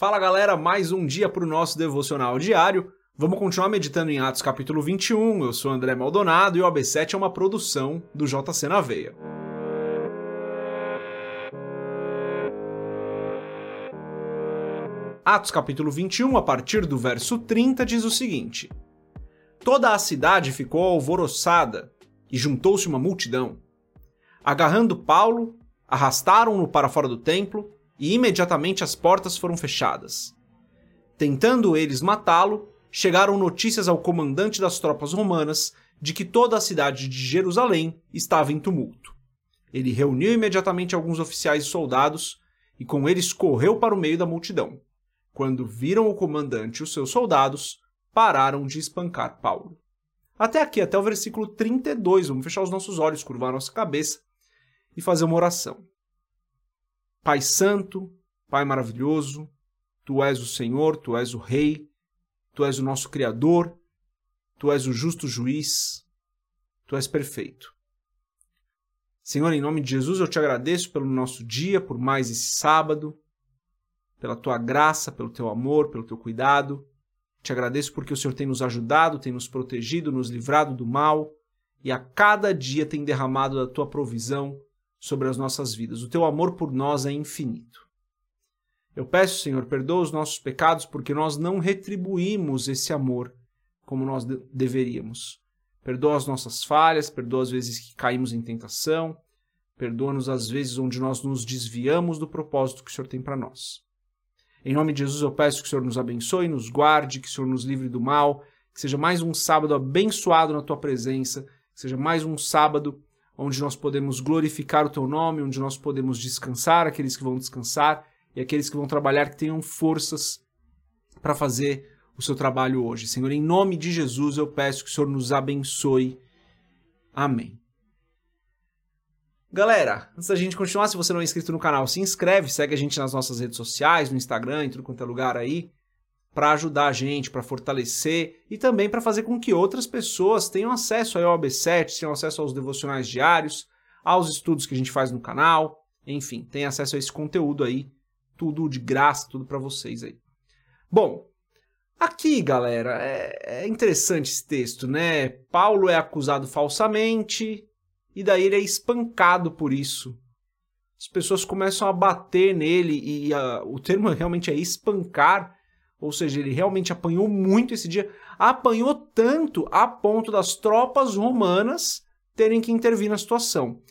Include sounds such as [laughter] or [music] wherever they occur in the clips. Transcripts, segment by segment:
Fala galera, mais um dia para o nosso devocional diário. Vamos continuar meditando em Atos capítulo 21. Eu sou André Maldonado e o AB7 é uma produção do JC na Veia. Atos capítulo 21, a partir do verso 30, diz o seguinte: Toda a cidade ficou alvoroçada e juntou-se uma multidão. Agarrando Paulo, arrastaram-no para fora do templo e imediatamente as portas foram fechadas. Tentando eles matá-lo, chegaram notícias ao comandante das tropas romanas de que toda a cidade de Jerusalém estava em tumulto. Ele reuniu imediatamente alguns oficiais e soldados e com eles correu para o meio da multidão. Quando viram o comandante e os seus soldados, pararam de espancar Paulo. Até aqui, até o versículo 32, vamos fechar os nossos olhos, curvar nossa cabeça e fazer uma oração. Pai Santo, Pai maravilhoso, Tu és o Senhor, Tu és o Rei, Tu és o nosso Criador, Tu és o justo juiz, Tu és perfeito. Senhor, em nome de Jesus, eu te agradeço pelo nosso dia, por mais esse sábado, pela tua graça, pelo teu amor, pelo teu cuidado. Te agradeço porque o Senhor tem nos ajudado, tem nos protegido, nos livrado do mal e a cada dia tem derramado da tua provisão sobre as nossas vidas. O teu amor por nós é infinito. Eu peço, Senhor, perdoa os nossos pecados porque nós não retribuímos esse amor como nós de deveríamos. Perdoa as nossas falhas, perdoa as vezes que caímos em tentação, perdoa-nos as vezes onde nós nos desviamos do propósito que o Senhor tem para nós. Em nome de Jesus eu peço que o Senhor nos abençoe, nos guarde, que o Senhor nos livre do mal, que seja mais um sábado abençoado na tua presença, que seja mais um sábado onde nós podemos glorificar o teu nome, onde nós podemos descansar, aqueles que vão descansar e aqueles que vão trabalhar que tenham forças para fazer o seu trabalho hoje. Senhor, em nome de Jesus eu peço que o Senhor nos abençoe. Amém. Galera, antes da gente continuar, se você não é inscrito no canal, se inscreve, segue a gente nas nossas redes sociais, no Instagram, em tudo quanto é lugar aí para ajudar a gente, para fortalecer e também para fazer com que outras pessoas tenham acesso ao OB7, tenham acesso aos devocionais diários, aos estudos que a gente faz no canal, enfim, tenham acesso a esse conteúdo aí, tudo de graça, tudo para vocês aí. Bom, aqui, galera, é, é interessante esse texto, né? Paulo é acusado falsamente e daí ele é espancado por isso. As pessoas começam a bater nele e a, o termo [laughs] realmente é espancar ou seja, ele realmente apanhou muito esse dia. Apanhou tanto a ponto das tropas romanas terem que intervir na situação.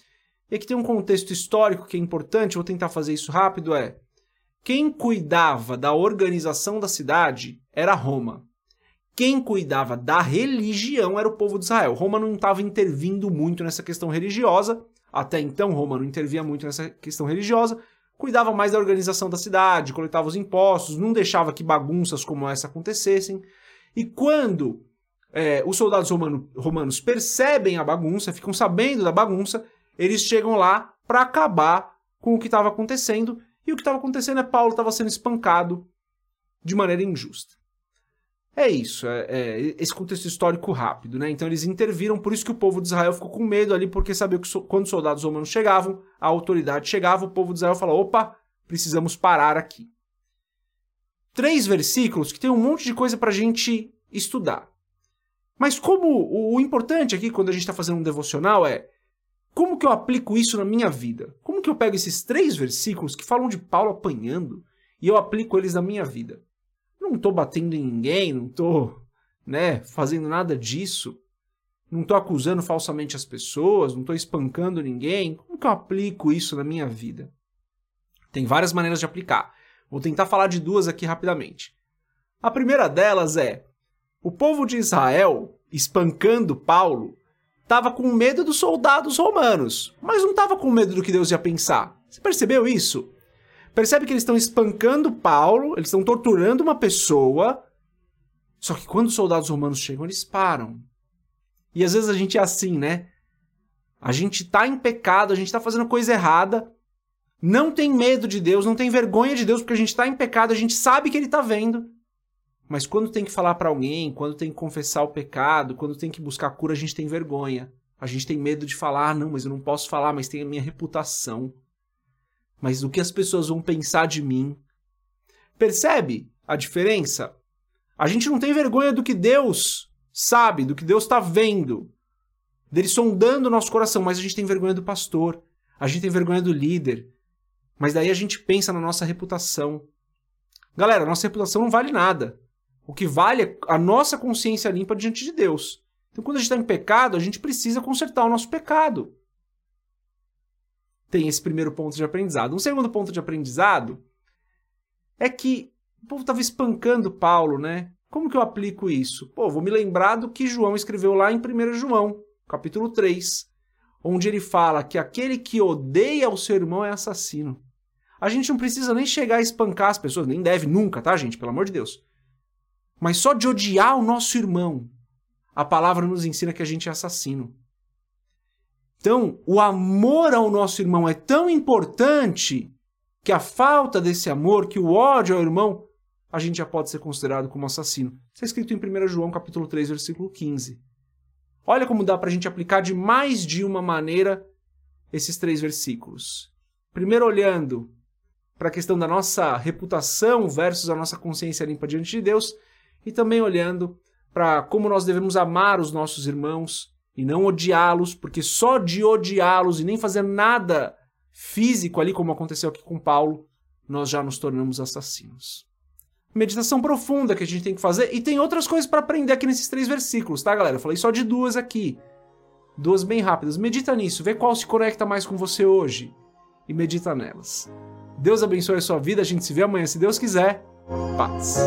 E aqui tem um contexto histórico que é importante, vou tentar fazer isso rápido, é... Quem cuidava da organização da cidade era Roma. Quem cuidava da religião era o povo de Israel. Roma não estava intervindo muito nessa questão religiosa. Até então, Roma não intervia muito nessa questão religiosa cuidava mais da organização da cidade, coletava os impostos, não deixava que bagunças como essa acontecessem. E quando é, os soldados romano, romanos percebem a bagunça, ficam sabendo da bagunça, eles chegam lá para acabar com o que estava acontecendo. E o que estava acontecendo é Paulo estava sendo espancado de maneira injusta. É isso, é, é, esse contexto histórico rápido, né? Então eles interviram, por isso que o povo de Israel ficou com medo ali, porque sabia que so, quando os soldados romanos chegavam, a autoridade chegava, o povo de Israel falou: opa, precisamos parar aqui. Três versículos que tem um monte de coisa para a gente estudar. Mas como o, o importante aqui, quando a gente está fazendo um devocional, é como que eu aplico isso na minha vida? Como que eu pego esses três versículos que falam de Paulo apanhando e eu aplico eles na minha vida? Não estou batendo em ninguém, não estou né, fazendo nada disso, não estou acusando falsamente as pessoas, não estou espancando ninguém. Como que eu aplico isso na minha vida? Tem várias maneiras de aplicar. Vou tentar falar de duas aqui rapidamente. A primeira delas é: o povo de Israel, espancando Paulo, estava com medo dos soldados romanos, mas não estava com medo do que Deus ia pensar. Você percebeu isso? Percebe que eles estão espancando Paulo, eles estão torturando uma pessoa. Só que quando os soldados romanos chegam, eles param. E às vezes a gente é assim, né? A gente tá em pecado, a gente tá fazendo coisa errada, não tem medo de Deus, não tem vergonha de Deus porque a gente tá em pecado, a gente sabe que ele tá vendo. Mas quando tem que falar para alguém, quando tem que confessar o pecado, quando tem que buscar cura, a gente tem vergonha. A gente tem medo de falar, ah, não, mas eu não posso falar, mas tem a minha reputação mas o que as pessoas vão pensar de mim. Percebe a diferença? A gente não tem vergonha do que Deus sabe, do que Deus está vendo, dele sondando o nosso coração, mas a gente tem vergonha do pastor, a gente tem vergonha do líder, mas daí a gente pensa na nossa reputação. Galera, nossa reputação não vale nada. O que vale é a nossa consciência limpa diante de Deus. Então, quando a gente está em pecado, a gente precisa consertar o nosso pecado. Tem esse primeiro ponto de aprendizado. Um segundo ponto de aprendizado é que o povo estava espancando Paulo, né? Como que eu aplico isso? Pô, vou me lembrar do que João escreveu lá em 1 João, capítulo 3, onde ele fala que aquele que odeia o seu irmão é assassino. A gente não precisa nem chegar a espancar as pessoas, nem deve nunca, tá, gente? Pelo amor de Deus. Mas só de odiar o nosso irmão, a palavra nos ensina que a gente é assassino. Então, o amor ao nosso irmão é tão importante que a falta desse amor, que o ódio ao irmão, a gente já pode ser considerado como assassino. Isso é escrito em 1 João capítulo 3, versículo 15. Olha como dá para a gente aplicar de mais de uma maneira esses três versículos. Primeiro, olhando para a questão da nossa reputação versus a nossa consciência limpa diante de Deus, e também olhando para como nós devemos amar os nossos irmãos e não odiá-los, porque só de odiá-los e nem fazer nada físico ali, como aconteceu aqui com Paulo, nós já nos tornamos assassinos. Meditação profunda que a gente tem que fazer, e tem outras coisas para aprender aqui nesses três versículos, tá, galera? Eu falei só de duas aqui. Duas bem rápidas. Medita nisso, vê qual se conecta mais com você hoje e medita nelas. Deus abençoe a sua vida, a gente se vê amanhã, se Deus quiser. Paz.